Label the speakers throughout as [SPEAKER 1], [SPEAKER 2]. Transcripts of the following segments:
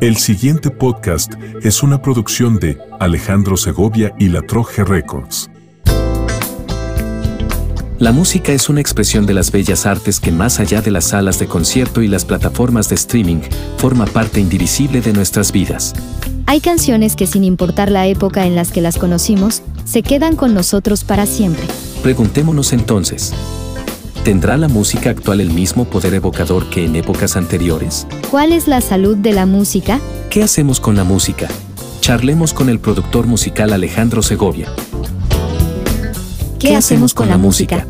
[SPEAKER 1] El siguiente podcast es una producción de Alejandro Segovia y La Troje Records.
[SPEAKER 2] La música es una expresión de las bellas artes que más allá de las salas de concierto y las plataformas de streaming, forma parte indivisible de nuestras vidas.
[SPEAKER 3] Hay canciones que sin importar la época en las que las conocimos, se quedan con nosotros para siempre.
[SPEAKER 2] Preguntémonos entonces, ¿tendrá la música actual el mismo poder evocador que en épocas anteriores?
[SPEAKER 3] ¿Cuál es la salud de la música?
[SPEAKER 2] ¿Qué hacemos con la música? Charlemos con el productor musical Alejandro Segovia.
[SPEAKER 3] ¿Qué, hacemos con, la, música?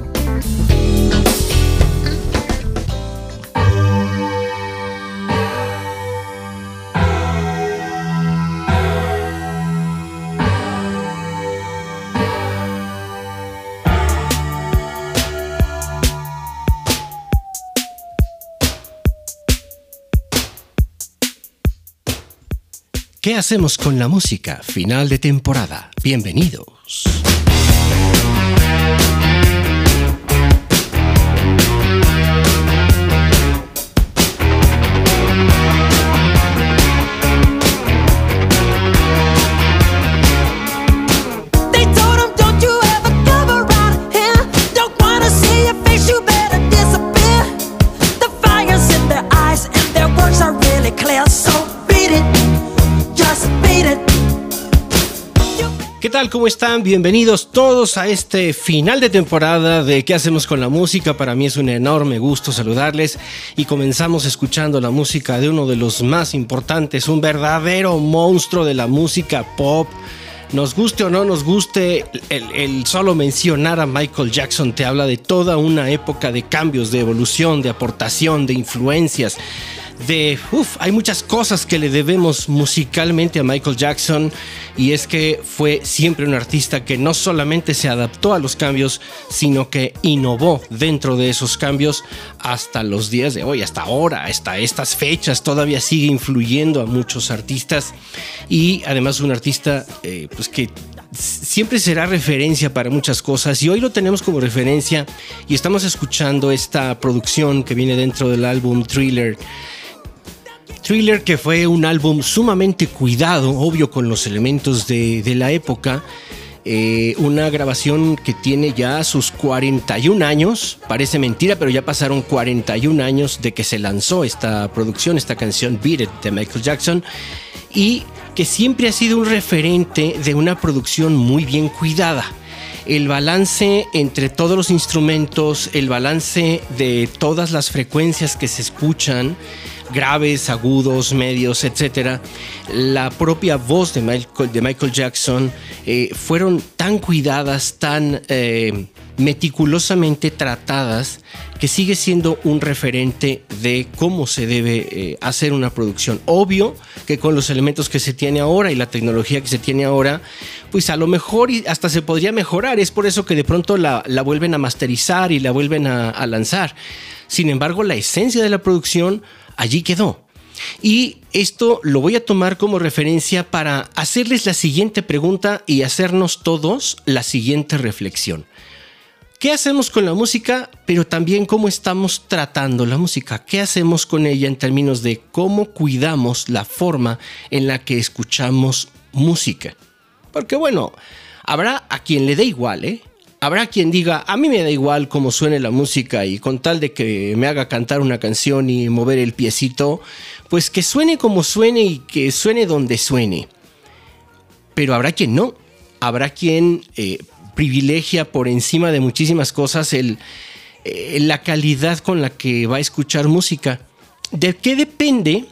[SPEAKER 4] ¿Qué hacemos con la música? Final de temporada. Bienvenidos. Tal? ¿Cómo están? Bienvenidos todos a este final de temporada de ¿Qué hacemos con la música? Para mí es un enorme gusto saludarles y comenzamos escuchando la música de uno de los más importantes, un verdadero monstruo de la música pop. Nos guste o no nos guste, el, el, solo mencionar a Michael Jackson te habla de toda una época de cambios, de evolución, de aportación, de influencias de, uff, hay muchas cosas que le debemos musicalmente a Michael Jackson y es que fue siempre un artista que no solamente se adaptó a los cambios, sino que innovó dentro de esos cambios hasta los días de hoy, hasta ahora, hasta estas fechas, todavía sigue influyendo a muchos artistas y además un artista eh, pues que siempre será referencia para muchas cosas y hoy lo tenemos como referencia y estamos escuchando esta producción que viene dentro del álbum Thriller Thriller que fue un álbum sumamente cuidado, obvio con los elementos de, la época. Eh, una grabación que tiene ya sus 41 años, parece mentira, pero ya pasaron 41 años de que se lanzó esta producción, esta canción Beat de Michael Jackson, y que siempre ha sido un referente de una producción muy bien cuidada el balance entre todos los instrumentos, el balance de todas las frecuencias que se escuchan, graves, agudos, medios, etc. La propia voz de Michael, Jackson eh, fueron tan cuidadas, tan eh, meticulosamente tratadas, que sigue siendo un referente de cómo se debe eh, hacer una producción. Obvio que con los elementos que se tiene ahora y la tecnología que se tiene ahora, pues a lo mejor hasta se podría mejorar. Es por eso que de pronto la, vuelven a masterizar y la vuelven a lanzar. Sin embargo, la esencia de la producción allí quedó. Y esto lo voy a tomar como referencia para hacerles la siguiente pregunta y hacernos todos la siguiente reflexión. ¿Qué hacemos con la música? Pero también cómo estamos tratando la música. ¿Qué hacemos con ella en términos de cómo cuidamos la forma en la que escuchamos música? Porque bueno, habrá a quien le dé igual, ¿eh? Habrá quien diga, a mí me da igual cómo suene la música y con tal de que me haga cantar una canción y mover el piecito, pues que suene como suene y que suene donde suene. Pero habrá quien no. Habrá quien eh, privilegia por encima de muchísimas cosas eh, la calidad con la que va a escuchar música. ¿De qué depende?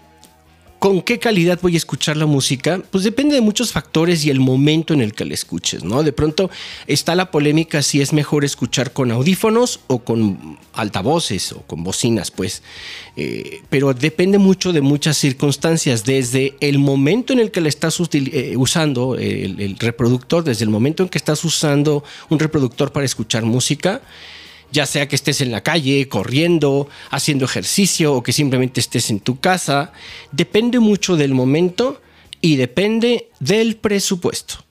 [SPEAKER 4] ¿Con qué calidad voy a escuchar la música? Pues depende de muchos factores y el momento en el que la escuches, ¿no? De pronto está la polémica si es mejor escuchar con audífonos o con altavoces o con bocinas, pues. Eh, pero depende mucho de muchas circunstancias, desde el momento en el que la estás eh, usando el, el reproductor, desde el momento en que estás usando un reproductor para escuchar música, ya sea que estés en la calle, corriendo, haciendo ejercicio o que simplemente estés en tu casa, depende mucho del momento y depende del presupuesto.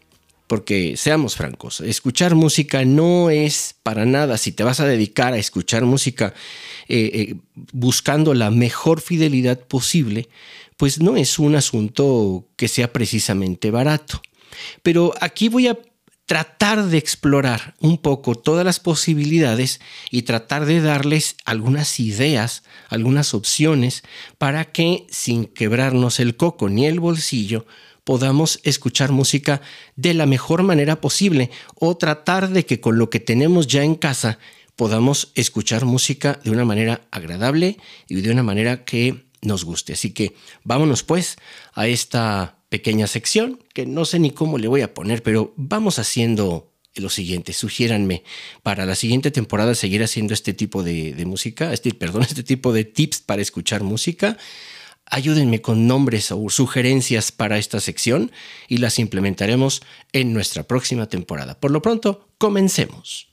[SPEAKER 4] Porque seamos francos, escuchar música no es para nada, si te vas a dedicar a escuchar música eh, eh, buscando la mejor fidelidad posible, pues no es un asunto que sea precisamente barato. Pero aquí voy a tratar de explorar un poco todas las posibilidades y tratar de darles algunas ideas, algunas opciones para que sin quebrarnos el coco ni el bolsillo podamos escuchar música de la mejor manera posible o tratar de que con lo que tenemos ya en casa podamos escuchar música de una manera agradable y de una manera que nos guste. Así que vámonos pues a esta pequeña sección que no sé ni cómo le voy a poner, pero vamos haciendo lo siguiente, sugiéranme para la siguiente temporada seguir haciendo este tipo de, música, este, perdón, este tipo de tips para escuchar música. Ayúdenme con nombres o sugerencias para esta sección y las implementaremos en nuestra próxima temporada. Por lo pronto, comencemos.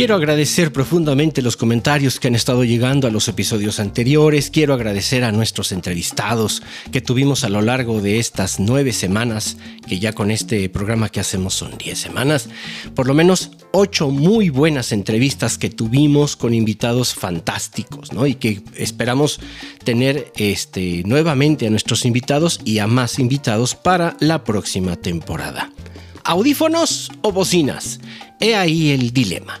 [SPEAKER 4] Quiero agradecer profundamente los comentarios que han estado llegando a los episodios anteriores. Quiero agradecer a nuestros entrevistados que tuvimos a lo largo de estas nueve semanas, que ya con este programa que hacemos son diez semanas. Por lo menos ocho muy buenas entrevistas que tuvimos con invitados fantásticos, ¿no? Y que esperamos tener este, nuevamente a nuestros invitados y a más invitados para la próxima temporada. ¿Audífonos o bocinas? He ahí el dilema.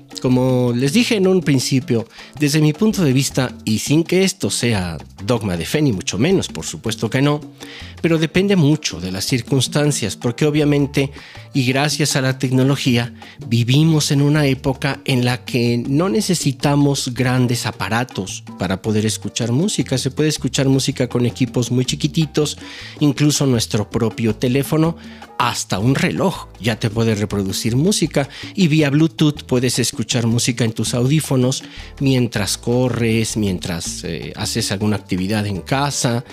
[SPEAKER 4] Como les dije en un principio, desde mi punto de vista, y sin que esto sea dogma de fe ni mucho menos, por supuesto que no, pero depende mucho de las circunstancias, porque obviamente, y gracias a la tecnología, vivimos en una época en la que no necesitamos grandes aparatos para poder escuchar música. Se puede escuchar música con equipos muy chiquititos, incluso nuestro propio teléfono, hasta un reloj ya te puede reproducir música y vía Bluetooth puedes escuchar música en tus audífonos mientras corres, mientras eh, haces alguna actividad en casa.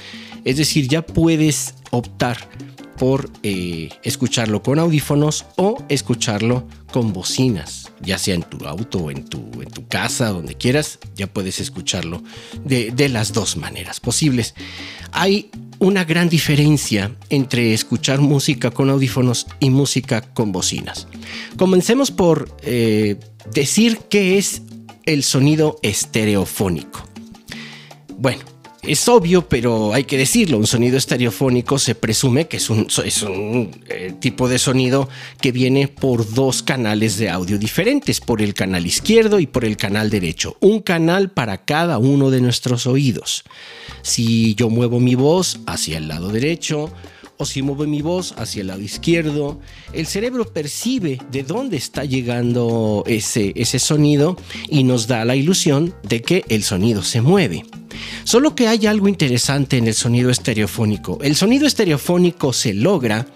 [SPEAKER 4] Es decir, ya puedes optar por eh, escucharlo con audífonos o escucharlo con bocinas, ya sea en tu auto o en tu, en tu casa, donde quieras, ya puedes escucharlo de, de las dos maneras posibles. Hay una gran diferencia entre escuchar música con audífonos y música con bocinas. Comencemos por eh, decir qué es el sonido estereofónico. Bueno, es obvio, pero hay que decirlo, un sonido estereofónico se presume que es un, es un eh, tipo de sonido que viene por dos canales de audio diferentes, por el canal izquierdo y por el canal derecho, un canal para cada uno de nuestros oídos. Si yo muevo mi voz hacia el lado derecho, o si muevo mi voz hacia el lado izquierdo, el cerebro percibe de dónde está llegando ese, ese sonido y nos da la ilusión de que el sonido se mueve. Solo que hay algo interesante en el sonido estereofónico. El sonido estereofónico se logra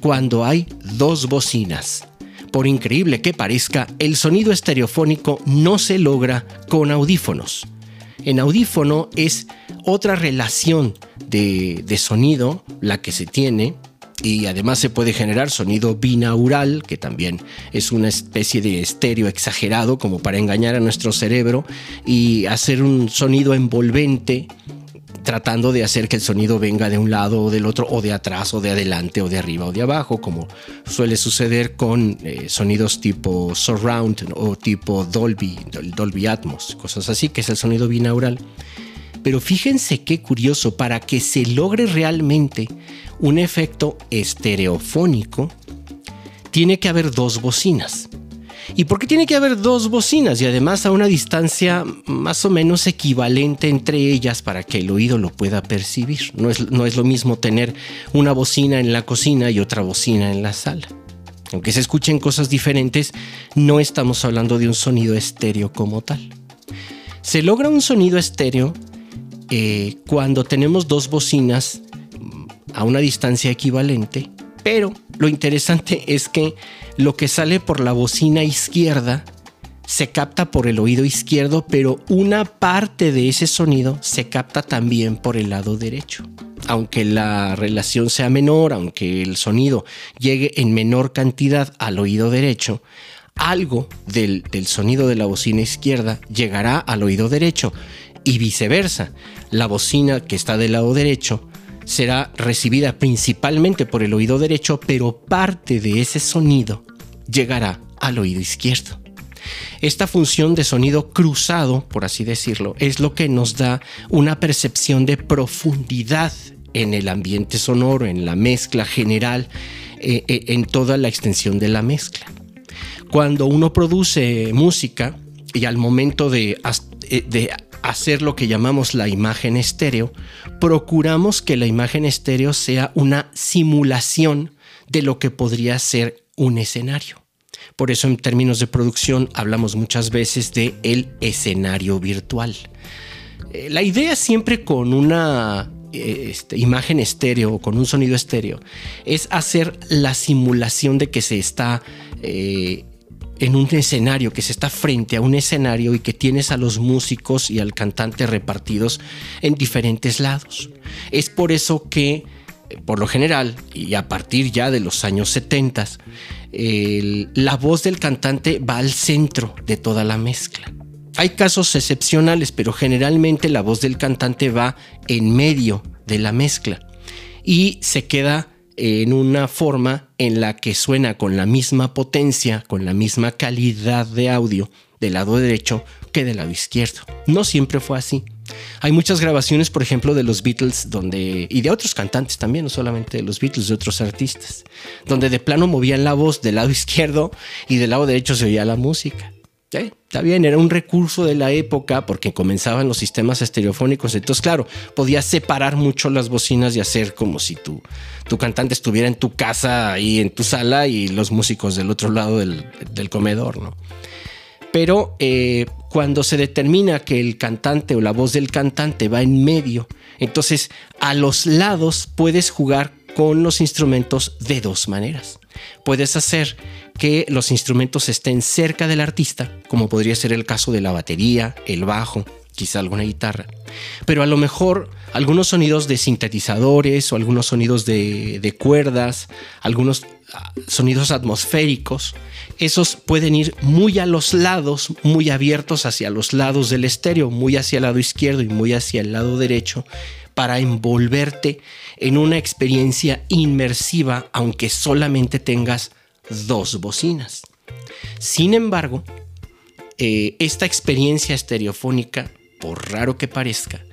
[SPEAKER 4] cuando hay dos bocinas. Por increíble que parezca, el sonido estereofónico no se logra con audífonos. En audífono es otra relación de, sonido la que se tiene y además se puede generar sonido binaural, que también es una especie de estéreo exagerado como para engañar a nuestro cerebro y hacer un sonido envolvente tratando de hacer que el sonido venga de un lado o del otro, o de atrás, o de adelante, o de arriba, o de abajo, como suele suceder con eh, sonidos tipo surround o tipo Dolby, Dolby Atmos, cosas así, que es el sonido binaural. Pero fíjense qué curioso, para que se logre realmente un efecto estereofónico, tiene que haber dos bocinas. ¿Y por qué tiene que haber dos bocinas y además a una distancia más o menos equivalente entre ellas para que el oído lo pueda percibir? No es, no es lo mismo tener una bocina en la cocina y otra bocina en la sala. Aunque se escuchen cosas diferentes, no estamos hablando de un sonido estéreo como tal. Se logra un sonido estéreo eh, cuando tenemos dos bocinas a una distancia equivalente, pero lo interesante es que lo que sale por la bocina izquierda se capta por el oído izquierdo, pero una parte de ese sonido se capta también por el lado derecho. Aunque la relación sea menor, aunque el sonido llegue en menor cantidad al oído derecho, algo del, del sonido de la bocina izquierda llegará al oído derecho y viceversa. La bocina que está del lado derecho será recibida principalmente por el oído derecho, pero parte de ese sonido llegará al oído izquierdo. Esta función de sonido cruzado, por así decirlo, es lo que nos da una percepción de profundidad en el ambiente sonoro, en la mezcla general, eh, eh, en toda la extensión de la mezcla. Cuando uno produce música y al momento de, eh, de hacer lo que llamamos la imagen estéreo, procuramos que la imagen estéreo sea una simulación de lo que podría ser un escenario. Por eso en términos de producción hablamos muchas veces de el escenario virtual. Eh, la idea siempre con una eh, este, imagen estéreo o con un sonido estéreo es hacer la simulación de que se está eh, en un escenario, que se está frente a un escenario y que tienes a los músicos y al cantante repartidos en diferentes lados. Es por eso que, por lo general, y a partir ya de los años 70, la voz del cantante va al centro de toda la mezcla. Hay casos excepcionales, pero generalmente la voz del cantante va en medio de la mezcla y se queda en una forma en la que suena con la misma potencia, con la misma calidad de audio del lado derecho que del lado izquierdo. No siempre fue así. Hay muchas grabaciones, por ejemplo, de los Beatles donde y de otros cantantes también, no solamente de los Beatles, de otros artistas, donde de plano movían la voz del lado izquierdo y del lado derecho se oía la música. Está bien, era un recurso de la época porque comenzaban los sistemas estereofónicos. Entonces, claro, podías separar mucho las bocinas y hacer como si tu, tu cantante estuviera en tu casa, ahí en tu sala y los músicos del otro lado del, comedor, ¿no? Pero eh, cuando se determina que el cantante o la voz del cantante va en medio, entonces a los lados puedes jugar con los instrumentos de dos maneras. Puedes hacer que los instrumentos estén cerca del artista, como podría ser el caso de la batería, el bajo, quizá alguna guitarra, pero a lo mejor algunos sonidos de sintetizadores o algunos sonidos de, cuerdas, algunos ah, sonidos atmosféricos, esos pueden ir muy a los lados, muy abiertos hacia los lados del estéreo, muy hacia el lado izquierdo y muy hacia el lado derecho, para envolverte en una experiencia inmersiva, aunque solamente tengas dos bocinas. Sin embargo, eh, esta experiencia estereofónica, por raro que parezca,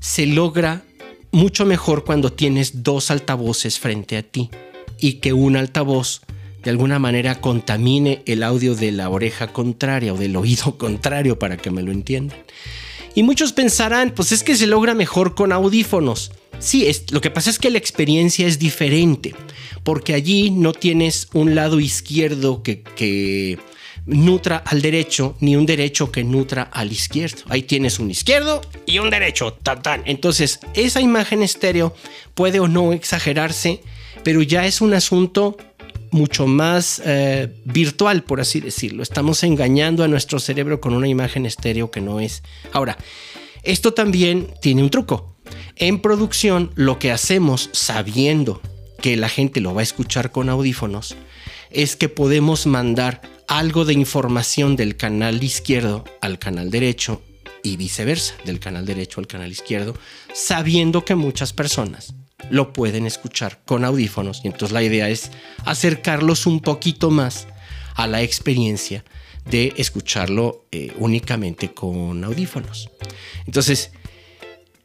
[SPEAKER 4] se logra mucho mejor cuando tienes dos altavoces frente a ti y que un altavoz de alguna manera contamine el audio de la oreja contraria o del oído contrario para que me lo entiendan. Y muchos pensarán, pues es que se logra mejor con audífonos. Sí, es, lo que pasa es que la experiencia es diferente, porque allí no tienes un lado izquierdo que, nutra al derecho, ni un derecho que nutra al izquierdo. Ahí tienes un izquierdo y un derecho, tan, tan. Entonces, esa imagen estéreo puede o no exagerarse, pero ya es un asunto mucho más eh, virtual, por así decirlo. Estamos engañando a nuestro cerebro con una imagen estéreo que no es. Ahora, esto también tiene un truco. En producción, lo que hacemos sabiendo que la gente lo va a escuchar con audífonos es que podemos mandar algo de información del canal izquierdo al canal derecho y viceversa, del canal derecho al canal izquierdo, sabiendo que muchas personas lo pueden escuchar con audífonos. Y entonces la idea es acercarlos un poquito más a la experiencia de escucharlo eh, únicamente con audífonos. Entonces,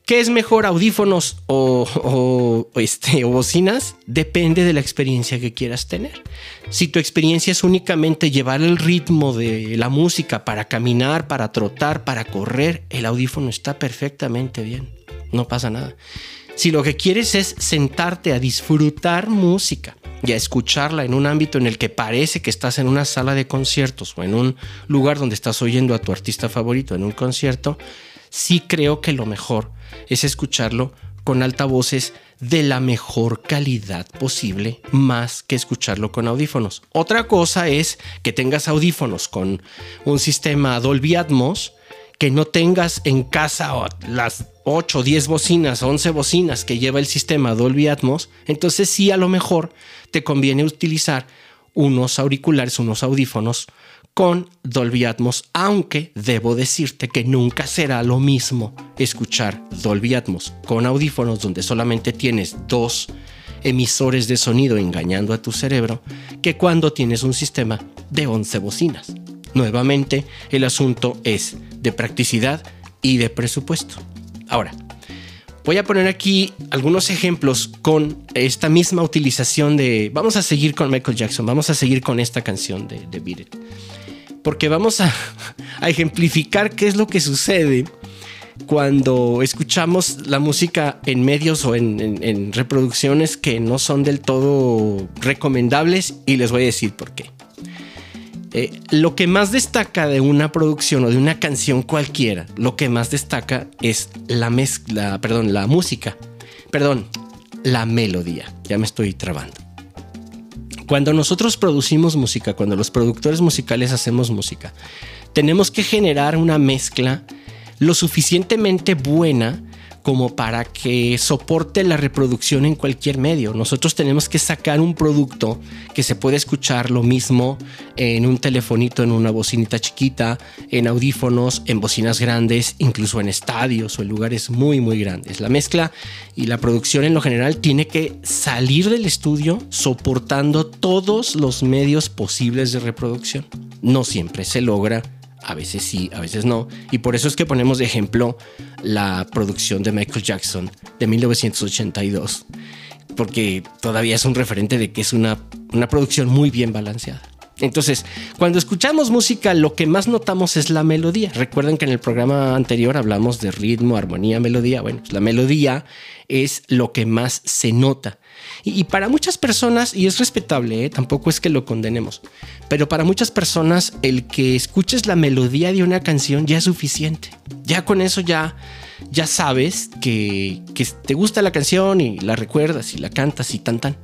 [SPEAKER 4] ¿Qué es mejor, audífonos o, este, o bocinas? Depende de la experiencia que quieras tener. Si tu experiencia es únicamente llevar el ritmo de la música para caminar, para trotar, para correr, el audífono está perfectamente bien. No pasa nada. Si lo que quieres es sentarte a disfrutar música y a escucharla en un ámbito en el que parece que estás en una sala de conciertos o en un lugar donde estás oyendo a tu artista favorito en un concierto, sí creo que lo mejor es escucharlo con altavoces de la mejor calidad posible, más que escucharlo con audífonos. Otra cosa es que tengas audífonos con un sistema Dolby Atmos, que no tengas en casa las 8, 10 bocinas, 11 bocinas que lleva el sistema Dolby Atmos, entonces sí a lo mejor te conviene utilizar unos auriculares, unos audífonos con Dolby Atmos, aunque debo decirte que nunca será lo mismo escuchar Dolby Atmos con audífonos donde solamente tienes dos emisores de sonido engañando a tu cerebro que cuando tienes un sistema de 11 bocinas. Nuevamente, el asunto es de practicidad y de presupuesto. Ahora, voy a poner aquí algunos ejemplos con esta misma utilización de... Vamos a seguir con Michael Jackson, vamos a seguir con esta canción de, de Beat Porque vamos a, ejemplificar qué es lo que sucede cuando escuchamos la música en medios o en, reproducciones que no son del todo recomendables y les voy a decir por qué. Eh, lo que más destaca de una producción o de una canción cualquiera, lo que más destaca es la mezcla, perdón, la música, perdón, la melodía. Ya me estoy trabando. Cuando nosotros producimos música, cuando los productores musicales hacemos música, tenemos que generar una mezcla lo suficientemente buena como para que soporte la reproducción en cualquier medio. Nosotros tenemos que sacar un producto que se puede escuchar lo mismo en un telefonito, en una bocinita chiquita, en audífonos, en bocinas grandes, incluso en estadios o en lugares muy muy grandes. La mezcla y la producción en lo general tiene que salir del estudio soportando todos los medios posibles de reproducción. No siempre se logra a veces sí, a veces no. Y por eso es que ponemos de ejemplo la producción de Michael Jackson de 1982, porque todavía es un referente de que es una, una producción muy bien balanceada. Entonces, cuando escuchamos música, lo que más notamos es la melodía. Recuerden que en el programa anterior hablamos de ritmo, armonía, melodía. Bueno, pues la melodía es lo que más se nota. Y, para muchas personas, y es respetable, ¿eh? tampoco es que lo condenemos, pero para muchas personas el que escuches la melodía de una canción ya es suficiente. Ya con eso ya, ya sabes que, que te gusta la canción y la recuerdas y la cantas y tan tan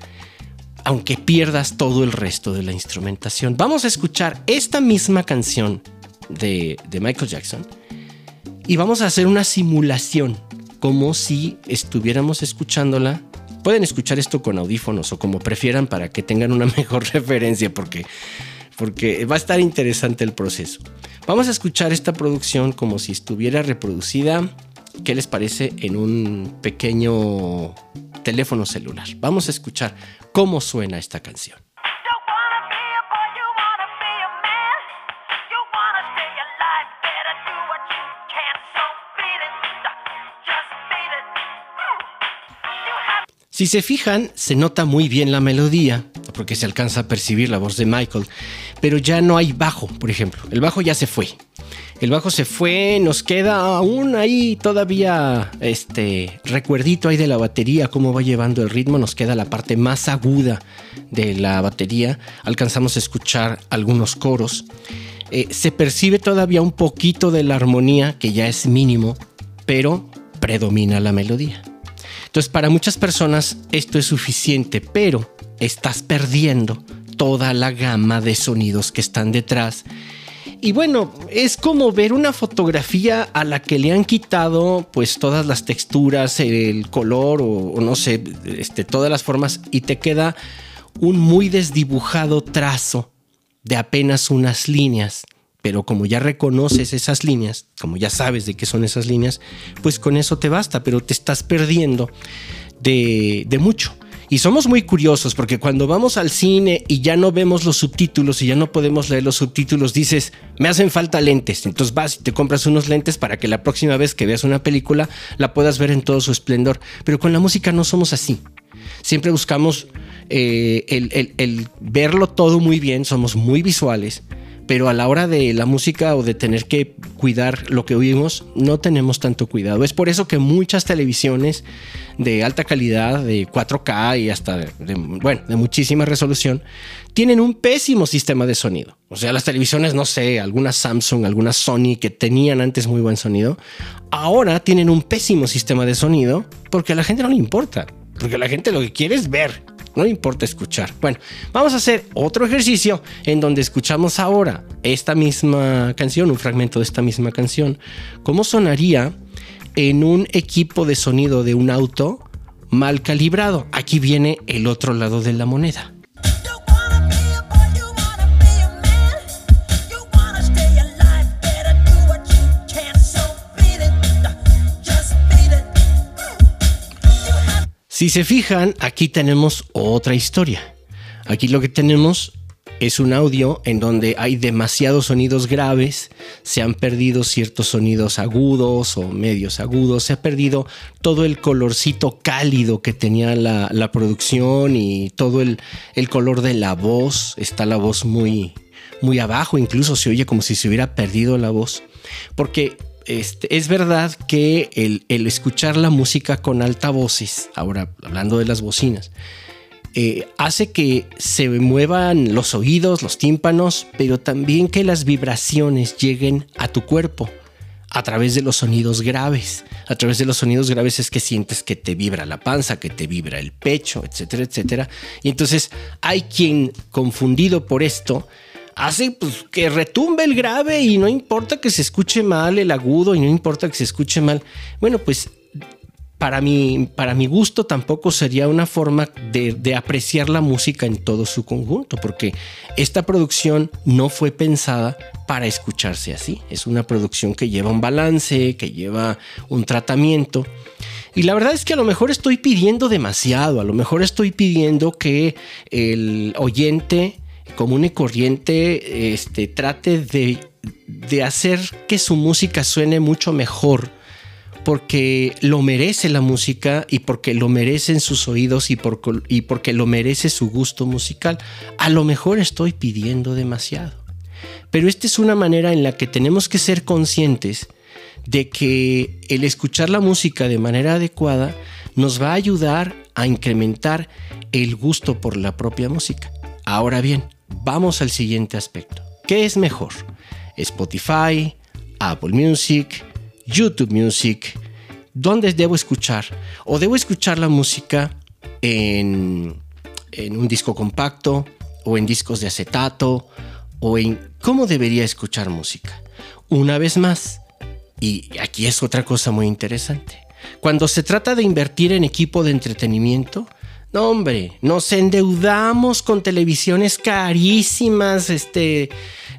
[SPEAKER 4] aunque pierdas todo el resto de la instrumentación. Vamos a escuchar esta misma canción de, de, Michael Jackson y vamos a hacer una simulación como si estuviéramos escuchándola Pueden escuchar esto con audífonos o como prefieran para que tengan una mejor referencia porque, porque va a estar interesante el proceso. Vamos a escuchar esta producción como si estuviera reproducida, ¿qué les parece? En un pequeño teléfono celular. Vamos a escuchar cómo suena esta canción. Si se fijan, se nota muy bien la melodía, porque se alcanza a percibir la voz de Michael, pero ya no hay bajo, por ejemplo. El bajo ya se fue. El bajo se fue, nos queda aún ahí todavía este recuerdito ahí de la batería, cómo va llevando el ritmo, nos queda la parte más aguda de la batería, alcanzamos a escuchar algunos coros. Eh, se percibe todavía un poquito de la armonía, que ya es mínimo, pero predomina la melodía. Entonces, para muchas personas esto es suficiente, pero estás perdiendo toda la gama de sonidos que están detrás. Y bueno, es como ver una fotografía a la que le han quitado pues todas las texturas, el color o, no sé, este, todas las formas y te queda un muy desdibujado trazo de apenas unas líneas pero como ya reconoces esas líneas, como ya sabes de qué son esas líneas, pues con eso te basta, pero te estás perdiendo de, mucho. Y somos muy curiosos porque cuando vamos al cine y ya no vemos los subtítulos y ya no podemos leer los subtítulos, dices, me hacen falta lentes. Entonces vas y te compras unos lentes para que la próxima vez que veas una película la puedas ver en todo su esplendor. Pero con la música no somos así. Siempre buscamos eh, el verlo todo muy bien, somos muy visuales pero a la hora de la música o de tener que cuidar lo que oímos, no tenemos tanto cuidado. Es por eso que muchas televisiones de alta calidad, de 4K y hasta de, bueno, de muchísima resolución, tienen un pésimo sistema de sonido. O sea, las televisiones, no sé, algunas Samsung, algunas Sony que tenían antes muy buen sonido, ahora tienen un pésimo sistema de sonido porque a la gente no le importa. Porque la gente lo que quiere es ver no importa escuchar. Bueno, vamos a hacer otro ejercicio en donde escuchamos ahora esta misma canción, un fragmento de esta misma canción. ¿Cómo sonaría en un equipo de sonido de un auto mal calibrado? Aquí viene el otro lado de la moneda. Si se fijan, aquí tenemos otra historia. Aquí lo que tenemos es un audio en donde hay demasiados sonidos graves, se han perdido ciertos sonidos agudos o medios agudos, se ha perdido todo el colorcito cálido que tenía la, producción y todo el, color de la voz, está la voz muy, muy abajo, incluso se oye como si se hubiera perdido la voz, porque este, es verdad que el, escuchar la música con altavoces, ahora hablando de las bocinas, eh, hace que se muevan los oídos, los tímpanos, pero también que las vibraciones lleguen a tu cuerpo a través de los sonidos graves. A través de los sonidos graves es que sientes que te vibra la panza, que te vibra el pecho, etcétera, etcétera. Y entonces hay quien confundido por esto hace pues, que retumbe el grave y no importa que se escuche mal el agudo y no importa que se escuche mal. Bueno, pues para mi, para mi gusto tampoco sería una forma de, apreciar la música en todo su conjunto, porque esta producción no fue pensada para escucharse así. Es una producción que lleva un balance, que lleva un tratamiento. Y la verdad es que a lo mejor estoy pidiendo demasiado, a lo mejor estoy pidiendo que el oyente común y corriente este, trate de, hacer que su música suene mucho mejor porque lo merece la música y porque lo merecen sus oídos y, y porque lo merece su gusto musical. A lo mejor estoy pidiendo demasiado. Pero esta es una manera en la que tenemos que ser conscientes de que el escuchar la música de manera adecuada nos va a ayudar a incrementar el gusto por la propia música. Ahora bien, vamos al siguiente aspecto. ¿Qué es mejor? Spotify, Apple Music, YouTube Music, dónde debo escuchar. O debo escuchar la música en, en un disco compacto o en discos de acetato o en cómo debería escuchar música. Una vez más, y aquí es otra cosa muy interesante. Cuando se trata de invertir en equipo de entretenimiento, no, hombre, nos endeudamos con televisiones carísimas, este,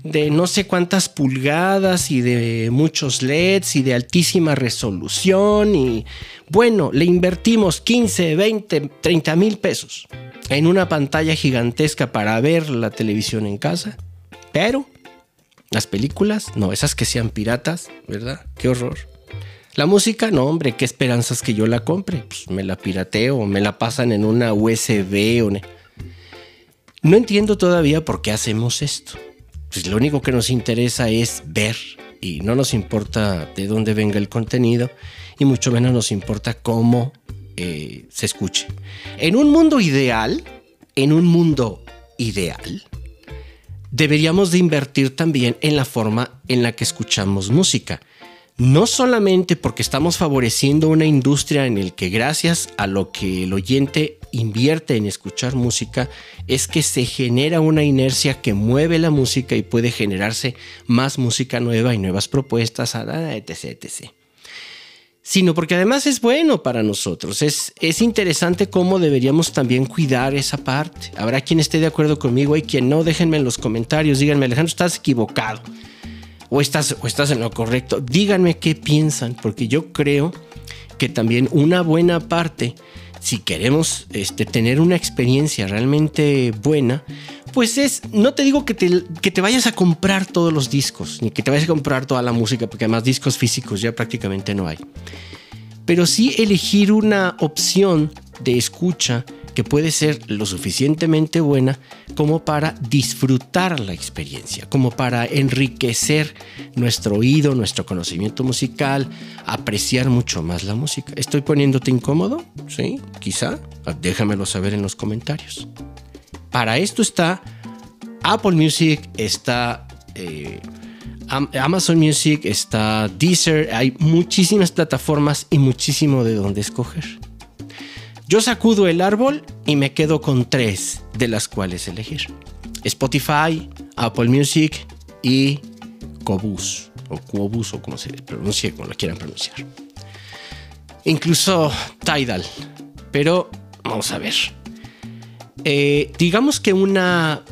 [SPEAKER 4] de no sé cuántas pulgadas y de muchos LEDs y de altísima resolución y bueno, le invertimos 15, 20, 30 mil pesos en una pantalla gigantesca para ver la televisión en casa, pero las películas, no, esas que sean piratas, ¿verdad? Qué horror. La música, no, hombre, qué esperanzas que yo la compre. Pues me la pirateo, me la pasan en una USB o... No entiendo todavía por qué hacemos esto. Pues lo único que nos interesa es ver y no nos importa de dónde venga el contenido y mucho menos nos importa cómo eh, se escuche. En un mundo ideal, en un mundo ideal, deberíamos de invertir también en la forma en la que escuchamos música no solamente porque estamos favoreciendo una industria en el que gracias a lo que el oyente invierte en escuchar música es que se genera una inercia que mueve la música y puede generarse más música nueva y nuevas propuestas, etc. etc. Sino porque además es bueno para nosotros. Es, es interesante cómo deberíamos también cuidar esa parte. Habrá quien esté de acuerdo conmigo y quien no. Déjenme en los comentarios. Díganme, Alejandro, estás equivocado o estás, o estás en lo correcto. Díganme qué piensan, porque yo creo que también una buena parte, si queremos este, tener una experiencia realmente buena, pues es, no te digo que te, que te vayas a comprar todos los discos, ni que te vayas a comprar toda la música, porque además discos físicos ya prácticamente no hay. Pero sí elegir una opción de escucha que puede ser lo suficientemente buena como para disfrutar la experiencia, como para enriquecer nuestro oído, nuestro conocimiento musical, apreciar mucho más la música. ¿Estoy poniéndote incómodo? Sí, quizá. Déjamelo saber en los comentarios. Para esto está Apple Music, está eh, Amazon Music, está Deezer, hay muchísimas plataformas y muchísimo de dónde escoger. Yo sacudo el árbol y me quedo con tres de las cuales elegir. Spotify, Apple Music y Cobus, o Cobus, o como se pronuncie, como lo quieran pronunciar. Incluso Tidal. Pero vamos a ver. Eh, digamos que una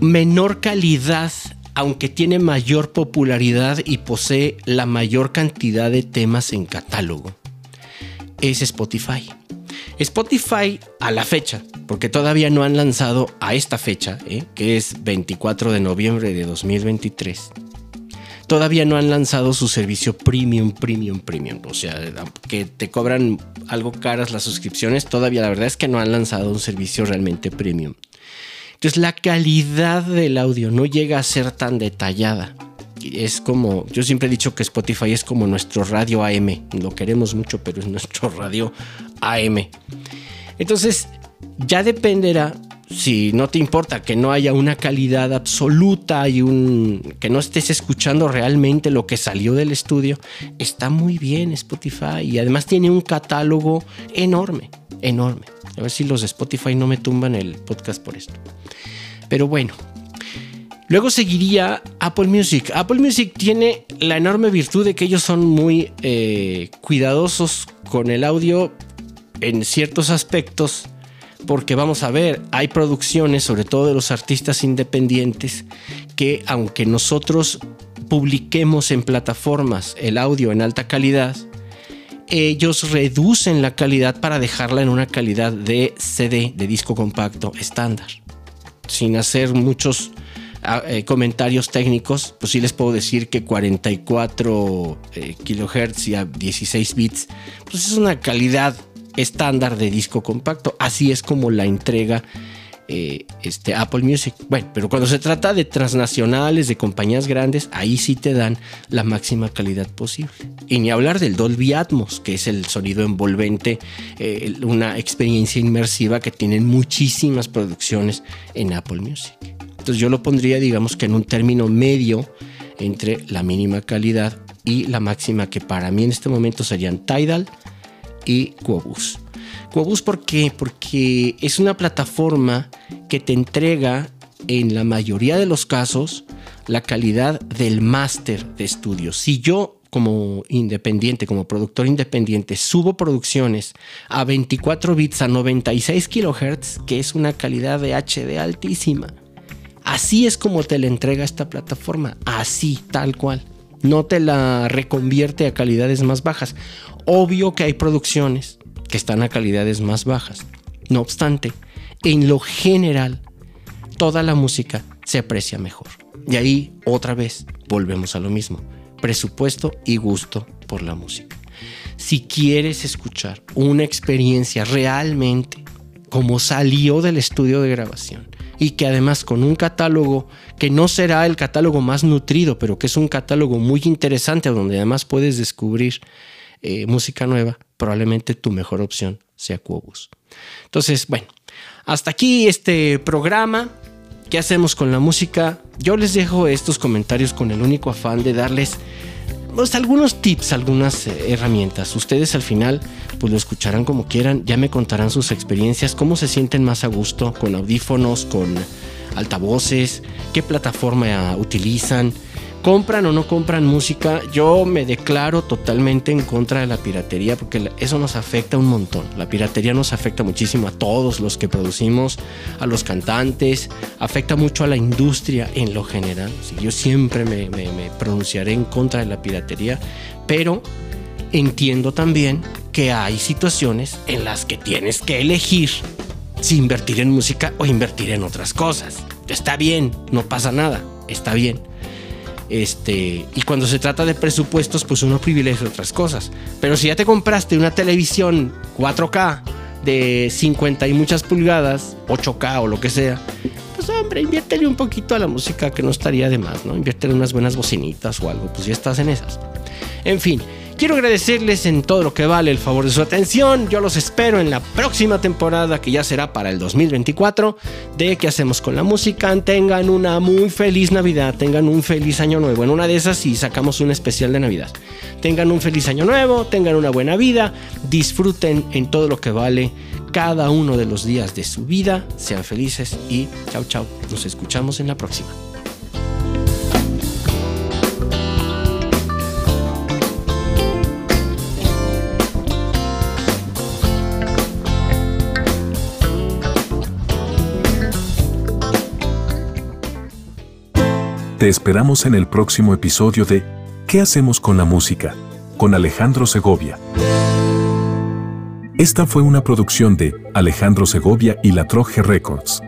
[SPEAKER 4] menor calidad, aunque tiene mayor popularidad y posee la mayor cantidad de temas en catálogo, es Spotify. Spotify a la fecha, porque todavía no han lanzado a esta fecha, ¿eh? que es 24 de noviembre de 2023, todavía no han lanzado su servicio premium, premium, premium. O sea, que te cobran algo caras las suscripciones, todavía la verdad es que no han lanzado un servicio realmente premium. Entonces la calidad del audio no llega a ser tan detallada. Es como, yo siempre he dicho que Spotify es como nuestro radio AM. Lo queremos mucho, pero es nuestro radio AM. Entonces, ya dependerá si no te importa que no haya una calidad absoluta y un que no estés escuchando realmente lo que salió del estudio, está muy bien Spotify y además tiene un catálogo enorme, enorme. A ver si los de Spotify no me tumban el podcast por esto. Pero bueno. Luego seguiría Apple Music. Apple Music tiene la enorme virtud de que ellos son muy eh, cuidadosos con el audio en ciertos aspectos. Porque vamos a ver, hay producciones, sobre todo de los artistas independientes, que aunque nosotros publiquemos en plataformas el audio en alta calidad, ellos reducen la calidad para dejarla en una calidad de CD, de disco compacto estándar. Sin hacer muchos eh, comentarios técnicos, pues sí les puedo decir que 44 eh, kilohertz y a 16 bits, pues es una calidad estándar de disco compacto. Así es como la entrega eh, este, Apple Music. Bueno, pero cuando se trata de transnacionales, de compañías grandes, ahí sí te dan la máxima calidad posible. Y ni hablar del Dolby Atmos, que es el sonido envolvente, eh, una experiencia inmersiva que tienen muchísimas producciones en Apple Music. Entonces yo lo pondría, digamos que en un término medio entre la mínima calidad y la máxima que para mí en este momento serían Tidal y Qobuz. Quobus, ¿por qué? Porque es una plataforma que te entrega en la mayoría de los casos la calidad del máster de estudio. Si yo como independiente, como productor independiente, subo producciones a 24 bits a 96 kilohertz, que es una calidad de HD altísima. Así es como te la entrega esta plataforma, así, tal cual. No te la reconvierte a calidades más bajas. Obvio que hay producciones que están a calidades más bajas. No obstante, en lo general, toda la música se aprecia mejor. Y ahí, otra vez, volvemos a lo mismo. Presupuesto y gusto por la música. Si quieres escuchar una experiencia realmente como salió del estudio de grabación y que además con un catálogo que no será el catálogo más nutrido, pero que es un catálogo muy interesante donde además puedes descubrir eh, música nueva, probablemente tu mejor opción sea Quobus. Entonces, bueno, hasta aquí este programa. ¿Qué hacemos con la música? Yo les dejo estos comentarios con el único afán de darles pues, algunos tips, algunas eh, herramientas. Ustedes al final pues lo escucharán como quieran, ya me contarán sus experiencias, cómo se sienten más a gusto con audífonos, con altavoces, qué plataforma utilizan compran o no compran música, yo me declaro totalmente en contra de la piratería porque eso nos afecta un montón. La piratería nos afecta muchísimo a todos los que producimos, a los cantantes, afecta mucho a la industria en lo general. yo siempre me, me pronunciaré en contra de la piratería, pero entiendo también que hay situaciones en las que tienes que elegir si invertir en música o invertir en otras cosas. Está bien, no pasa nada, está bien. Este, y cuando se trata de presupuestos, pues uno privilegia otras cosas. Pero si ya te compraste una televisión 4K de 50 y muchas pulgadas, 8K o lo que sea, pues hombre, inviértele un poquito a la música que no estaría de más, ¿no? Inviértele unas buenas bocinitas o algo, pues ya estás en esas. En fin, Quiero agradecerles en todo lo que vale el favor de su atención. Yo los espero en la próxima temporada que ya será para el 2024 de qué hacemos con la música. Tengan una muy feliz Navidad, tengan un feliz año nuevo. En una de esas y sacamos un especial de Navidad. Tengan un feliz año nuevo, tengan una buena vida, disfruten en todo lo que vale cada uno de los días de su vida. Sean felices y chao chao. Nos escuchamos en la próxima.
[SPEAKER 1] Te esperamos en el próximo episodio de ¿Qué hacemos con la música? con Alejandro Segovia. Esta fue una producción de Alejandro Segovia y La Troje Records.